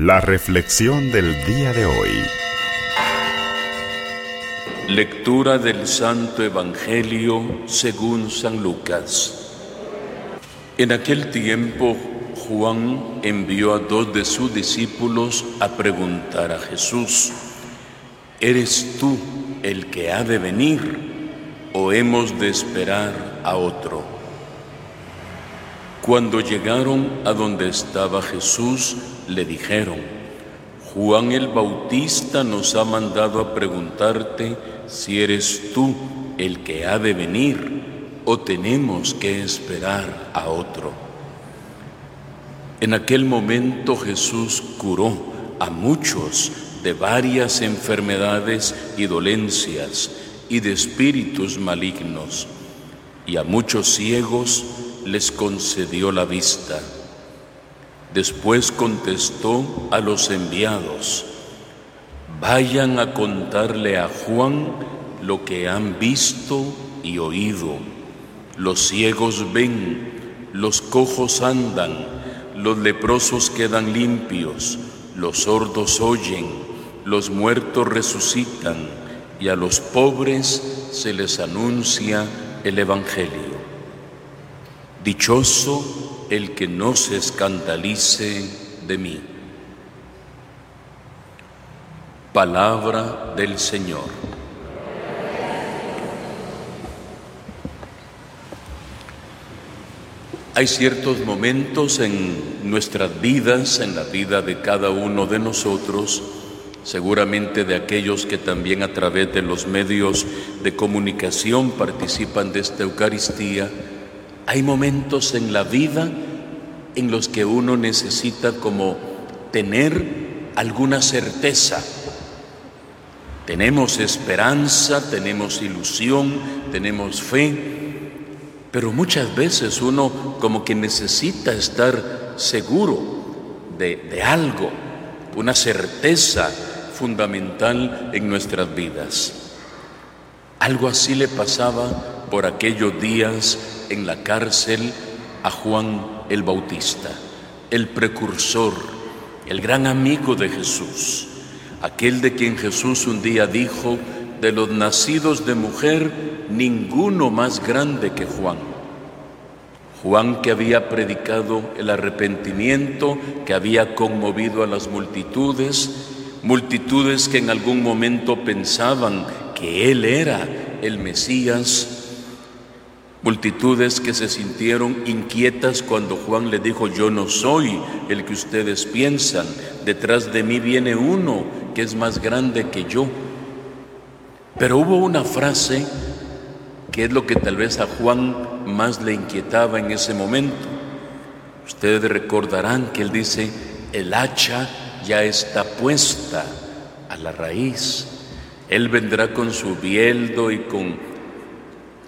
La reflexión del día de hoy. Lectura del Santo Evangelio según San Lucas. En aquel tiempo Juan envió a dos de sus discípulos a preguntar a Jesús, ¿eres tú el que ha de venir o hemos de esperar a otro? Cuando llegaron a donde estaba Jesús, le dijeron, Juan el Bautista nos ha mandado a preguntarte si eres tú el que ha de venir o tenemos que esperar a otro. En aquel momento Jesús curó a muchos de varias enfermedades y dolencias y de espíritus malignos, y a muchos ciegos les concedió la vista. Después contestó a los enviados, vayan a contarle a Juan lo que han visto y oído. Los ciegos ven, los cojos andan, los leprosos quedan limpios, los sordos oyen, los muertos resucitan y a los pobres se les anuncia el Evangelio. Dichoso el que no se escandalice de mí. Palabra del Señor. Hay ciertos momentos en nuestras vidas, en la vida de cada uno de nosotros, seguramente de aquellos que también a través de los medios de comunicación participan de esta Eucaristía, hay momentos en la vida en los que uno necesita como tener alguna certeza. Tenemos esperanza, tenemos ilusión, tenemos fe, pero muchas veces uno como que necesita estar seguro de, algo, una certeza fundamental en nuestras vidas. Algo así le pasaba por aquellos días en la cárcel a Juan el Bautista, el precursor, el gran amigo de Jesús, aquel de quien Jesús un día dijo, de los nacidos de mujer, ninguno más grande que Juan. Juan que había predicado el arrepentimiento, que había conmovido a las multitudes, multitudes que en algún momento pensaban que él era el Mesías, Multitudes que se sintieron inquietas cuando Juan le dijo, yo no soy el que ustedes piensan, detrás de mí viene uno que es más grande que yo. Pero hubo una frase que es lo que tal vez a Juan más le inquietaba en ese momento. Ustedes recordarán que él dice, el hacha ya está puesta a la raíz. Él vendrá con su bieldo y con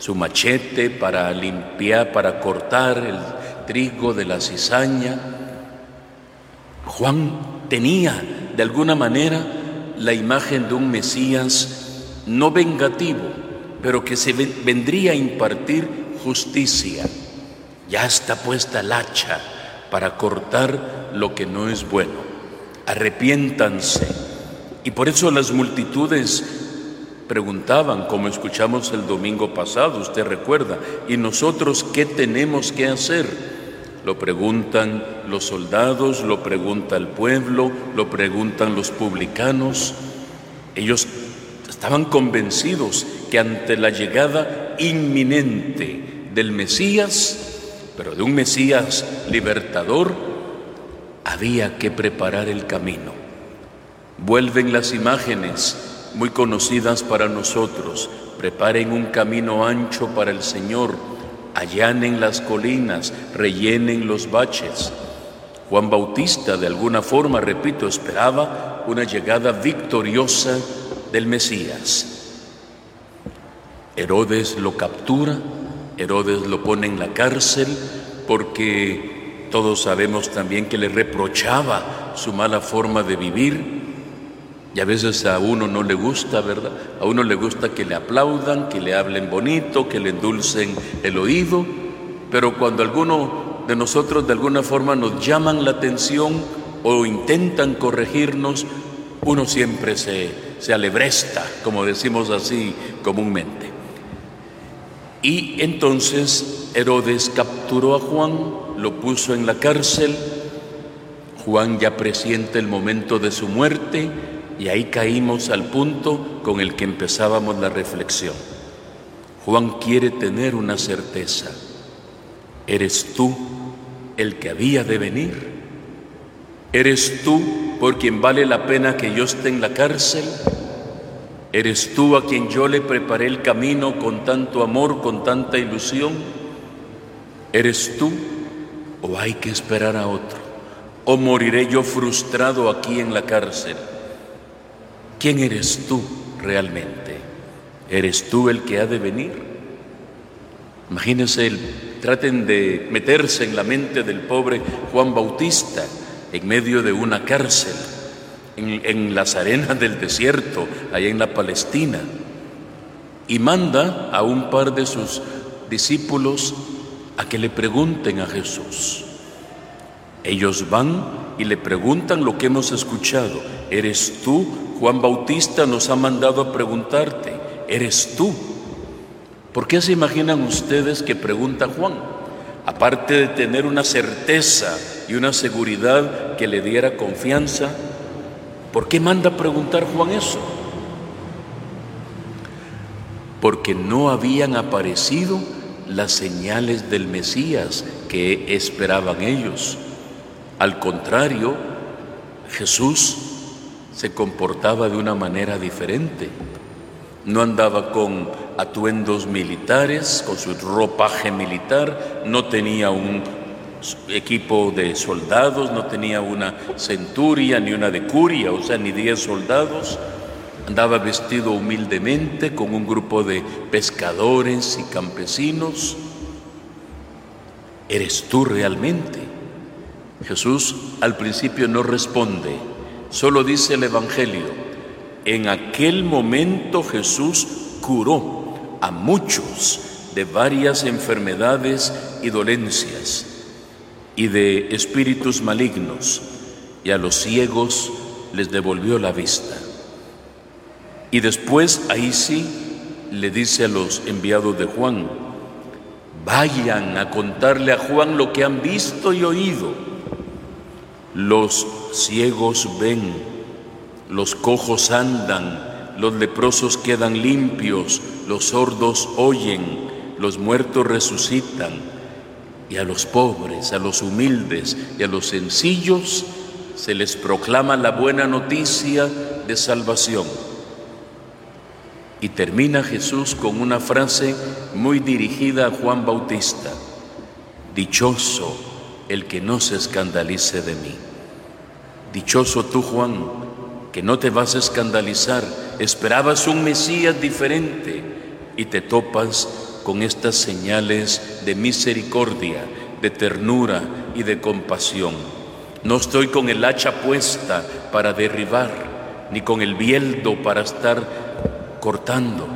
su machete para limpiar, para cortar el trigo de la cizaña. Juan tenía de alguna manera la imagen de un Mesías no vengativo, pero que se vendría a impartir justicia. Ya está puesta el hacha para cortar lo que no es bueno. Arrepiéntanse. Y por eso las multitudes preguntaban, como escuchamos el domingo pasado, usted recuerda, ¿y nosotros qué tenemos que hacer? Lo preguntan los soldados, lo pregunta el pueblo, lo preguntan los publicanos. Ellos estaban convencidos que ante la llegada inminente del Mesías, pero de un Mesías libertador, había que preparar el camino. Vuelven las imágenes muy conocidas para nosotros. Preparen un camino ancho para el Señor, allanen las colinas, rellenen los baches. Juan Bautista, de alguna forma, repito, esperaba una llegada victoriosa del Mesías. Herodes lo captura, Herodes lo pone en la cárcel porque todos sabemos también que le reprochaba su mala forma de vivir, y a veces a uno no le gusta, ¿verdad? A uno le gusta que le aplaudan, que le hablen bonito, que le endulcen el oído, pero cuando alguno de nosotros de alguna forma nos llaman la atención, o intentan corregirnos, uno siempre se, se alebresta, como decimos así comúnmente. Y entonces Herodes capturó a Juan, lo puso en la cárcel, Juan ya presiente el momento de su muerte y ahí caímos al punto con el que empezábamos la reflexión. Juan quiere tener una certeza. ¿Eres tú el que había de venir? ¿Eres tú por quien vale la pena que yo esté en la cárcel? ¿Eres tú a quien yo le preparé el camino con tanto amor, con tanta ilusión? ¿Eres tú o hay que esperar a otro? ¿O moriré yo frustrado aquí en la cárcel? ¿Quién eres tú realmente? ¿Eres tú el que ha de venir? Imagínense, traten de meterse en la mente del pobre Juan Bautista en medio de una cárcel, en, las arenas del desierto, allá en la Palestina, y manda a un par de sus discípulos a que le pregunten a Jesús. Ellos van y le preguntan lo que hemos escuchado. ¿Eres tú? Juan Bautista nos ha mandado a preguntarte. ¿Eres tú? ¿Por qué se imaginan ustedes que pregunta Juan? Aparte de tener una certeza y una seguridad que le diera confianza, ¿por qué manda preguntar Juan eso? Porque no habían aparecido las señales del Mesías que esperaban ellos. Al contrario, Jesús se comportaba de una manera diferente. No andaba con atuendos militares, con su ropaje militar, no tenía un equipo de soldados, no tenía una centuria ni una decuria, o sea, ni diez soldados. Andaba vestido humildemente con un grupo de pescadores y campesinos. ¿Eres tú realmente? Jesús al principio no responde, solo dice el Evangelio, en aquel momento Jesús curó a muchos de varias enfermedades y dolencias y de espíritus malignos, y a los ciegos les devolvió la vista. Y después ahí sí le dice a los enviados de Juan, vayan a contarle a Juan lo que han visto y oído. Los ciegos ven, los cojos andan, los leprosos quedan limpios, los sordos oyen, los muertos resucitan y a los pobres, a los humildes y a los sencillos se les proclama la buena noticia de salvación. Y termina Jesús con una frase muy dirigida a Juan Bautista. Dichoso el que no se escandalice de mí. Dichoso tú, Juan, que no te vas a escandalizar. Esperabas un Mesías diferente y te topas con estas señales de misericordia, de ternura y de compasión. No estoy con el hacha puesta para derribar, ni con el bieldo para estar cortando.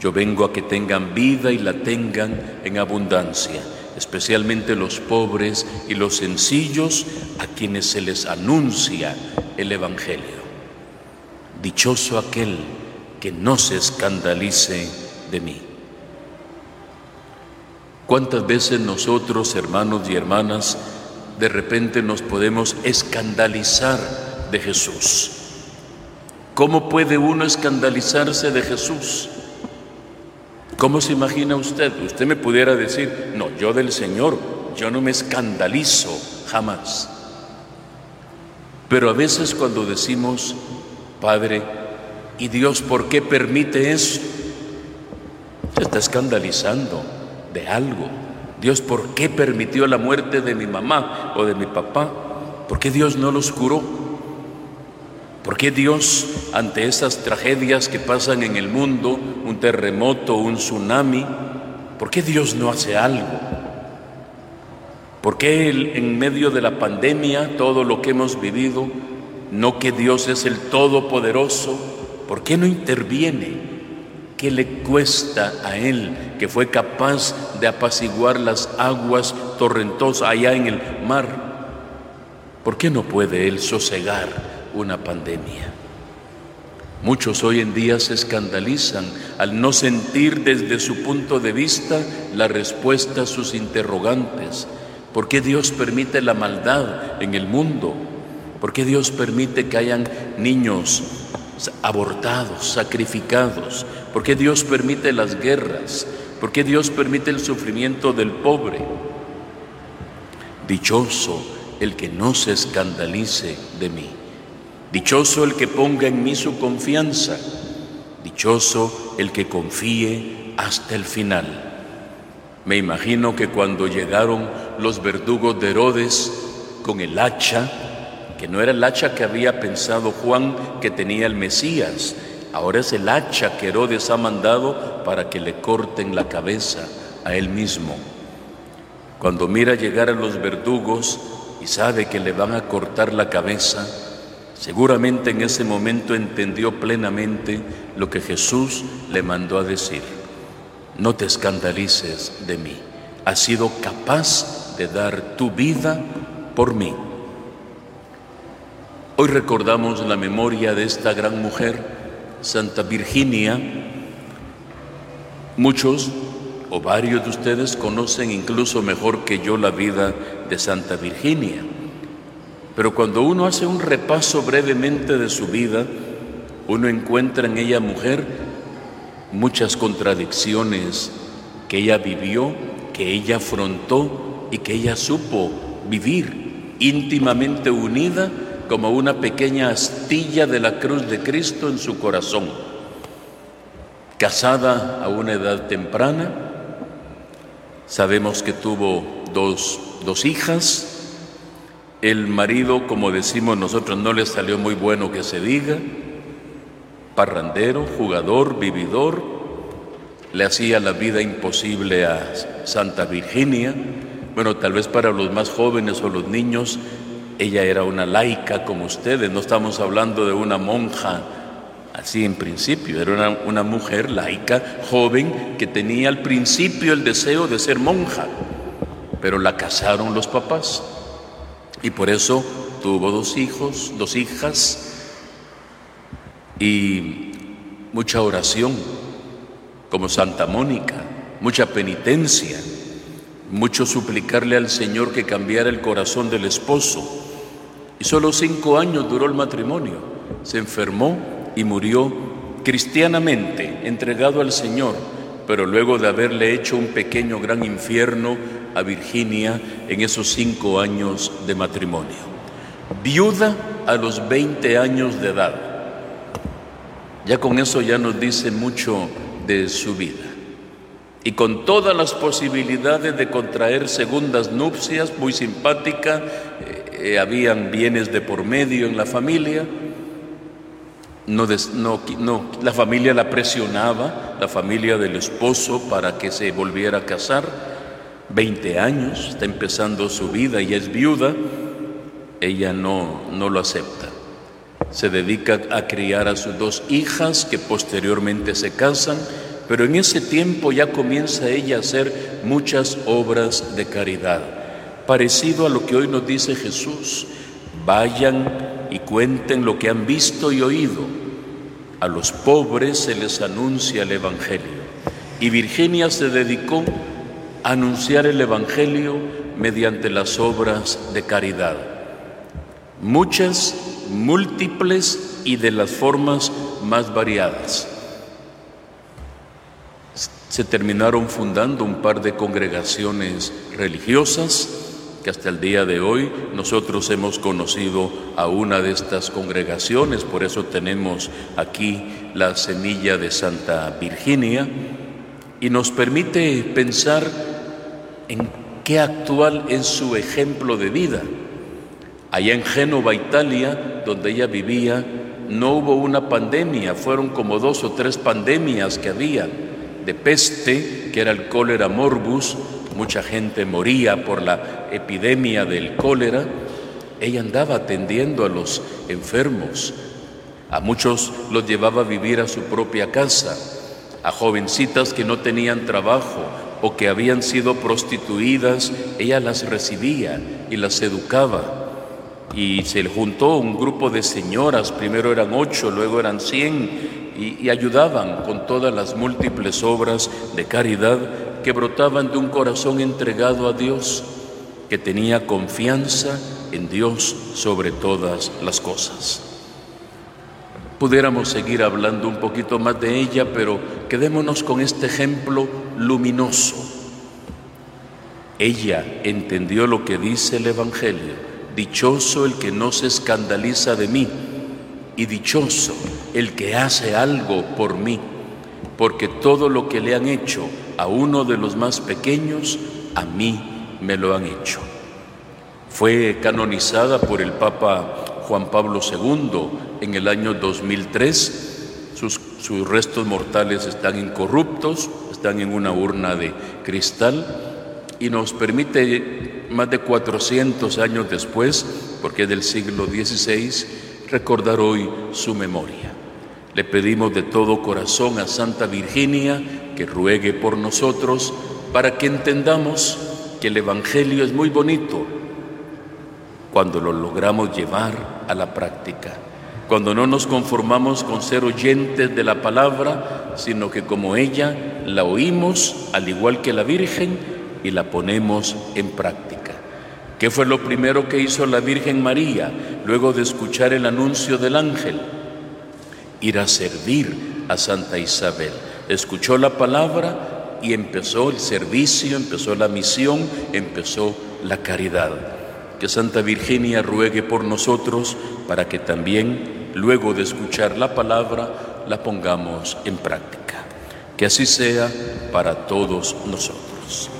Yo vengo a que tengan vida y la tengan en abundancia, especialmente los pobres y los sencillos a quienes se les anuncia el Evangelio. Dichoso aquel que no se escandalice de mí. ¿Cuántas veces nosotros, hermanos y hermanas, de repente nos podemos escandalizar de Jesús? ¿Cómo puede uno escandalizarse de Jesús? ¿Cómo se imagina usted? Usted me pudiera decir, no, yo del Señor, yo no me escandalizo jamás. Pero a veces cuando decimos, Padre, ¿y Dios por qué permite eso? Se está escandalizando de algo. Dios, ¿por qué permitió la muerte de mi mamá o de mi papá? ¿Por qué Dios no los curó? ¿Por qué Dios, ante esas tragedias que pasan en el mundo, un terremoto, un tsunami, ¿por qué Dios no hace algo? ¿Por qué en medio de la pandemia, todo lo que hemos vivido, no que Dios es el Todopoderoso, ¿por qué no interviene? ¿Qué le cuesta a Él que fue capaz de apaciguar las aguas torrentosas allá en el mar? ¿Por qué no puede Él sosegar una pandemia? Muchos hoy en día se escandalizan al no sentir desde su punto de vista la respuesta a sus interrogantes. ¿Por qué Dios permite la maldad en el mundo? ¿Por qué Dios permite que hayan niños abortados, sacrificados? ¿Por qué Dios permite las guerras? ¿Por qué Dios permite el sufrimiento del pobre? Dichoso el que no se escandalice de mí. Dichoso el que ponga en mí su confianza. Dichoso el que confíe hasta el final. Me imagino que cuando llegaron los verdugos de Herodes con el hacha, que no era el hacha que había pensado Juan que tenía el Mesías, ahora es el hacha que Herodes ha mandado para que le corten la cabeza a él mismo. Cuando mira llegar a los verdugos y sabe que le van a cortar la cabeza, seguramente en ese momento entendió plenamente lo que Jesús le mandó a decir. No te escandalices de mí. Has sido capaz de dar tu vida por mí. Hoy recordamos la memoria de esta gran mujer, Santa Virginia. Muchos o varios de ustedes conocen incluso mejor que yo la vida de Santa Virginia. Pero cuando uno hace un repaso brevemente de su vida, uno encuentra en ella mujer muchas contradicciones que ella vivió, que ella afrontó y que ella supo vivir íntimamente unida como una pequeña astilla de la cruz de Cristo en su corazón. Casada a una edad temprana, sabemos que tuvo dos, dos hijas, el marido, como decimos nosotros, no le salió muy bueno que se diga, parrandero, jugador, vividor, le hacía la vida imposible a Santa Virginia. Bueno, tal vez para los más jóvenes o los niños ella era una laica como ustedes, no estamos hablando de una monja así en principio, era una, mujer laica, joven, que tenía al principio el deseo de ser monja, pero la casaron los papás y por eso tuvo dos hijos, dos hijas y mucha oración, como Santa Mónica, mucha penitencia, mucho suplicarle al Señor que cambiara el corazón del esposo y solo cinco años duró el matrimonio. Se enfermó y murió cristianamente, entregado al Señor, pero luego de haberle hecho un pequeño gran infierno a Virginia en esos cinco años de matrimonio. Viuda a los 20 años de edad. Ya con eso ya nos dice mucho de su vida. Y con todas las posibilidades de contraer segundas nupcias, muy simpática, eh, eh, habían bienes de por medio en la familia, no, no, la familia la presionaba, la familia del esposo, para que se volviera a casar. 20 años, está empezando su vida y es viuda, ella no, no lo acepta. Se dedica a criar a sus dos hijas que posteriormente se casan, pero en ese tiempo ya comienza ella a hacer muchas obras de caridad parecido a lo que hoy nos dice Jesús. Vayan y cuenten lo que han visto y oído. A los pobres se les anuncia el Evangelio. Y Virginia se dedicó a anunciar el Evangelio mediante las obras de caridad. Muchas, múltiples y de las formas más variadas. Se terminaron fundando un par de congregaciones religiosas que hasta el día de hoy nosotros hemos conocido a una de estas congregaciones, por eso tenemos aquí la semilla de Santa Virginia, y nos permite pensar en qué actual es su ejemplo de vida. Allá en Génova, Italia, donde ella vivía, no hubo una pandemia, fueron como dos o tres pandemias que había, de peste, que era el cólera morbus, mucha gente moría por la epidemia del cólera, ella andaba atendiendo a los enfermos, a muchos los llevaba a vivir a su propia casa, a jovencitas que no tenían trabajo o que habían sido prostituidas, ella las recibía y las educaba. y se le juntó un grupo de señoras, primero eran ocho, luego eran cien, y, y ayudaban con todas las múltiples obras de caridad que brotaban de un corazón entregado a Dios, que tenía confianza en Dios sobre todas las cosas. Pudiéramos seguir hablando un poquito más de ella, pero quedémonos con este ejemplo luminoso. Ella entendió lo que dice el Evangelio. Dichoso el que no se escandaliza de mí y dichoso el que hace algo por mí, porque todo lo que le han hecho a uno de los más pequeños, a mí me lo han hecho. Fue canonizada por el Papa Juan Pablo II en el año 2003. Sus, restos mortales están incorruptos, están en una urna de cristal y nos permite más de 400 años después, porque es del siglo XVI, recordar hoy su memoria. Le pedimos de todo corazón a Santa Virginia que ruegue por nosotros para que entendamos que el Evangelio es muy bonito, cuando lo logramos llevar a la práctica, cuando no nos conformamos con ser oyentes de la palabra, sino que como ella la oímos al igual que la Virgen y la ponemos en práctica. ¿Qué fue lo primero que hizo la Virgen María luego de escuchar el anuncio del ángel? Ir a servir a Santa Isabel. Escuchó la palabra y empezó el servicio, empezó la misión, empezó la caridad que Santa Virginia ruegue por nosotros para que también, luego de escuchar la palabra, la pongamos en práctica. Que así sea para todos nosotros.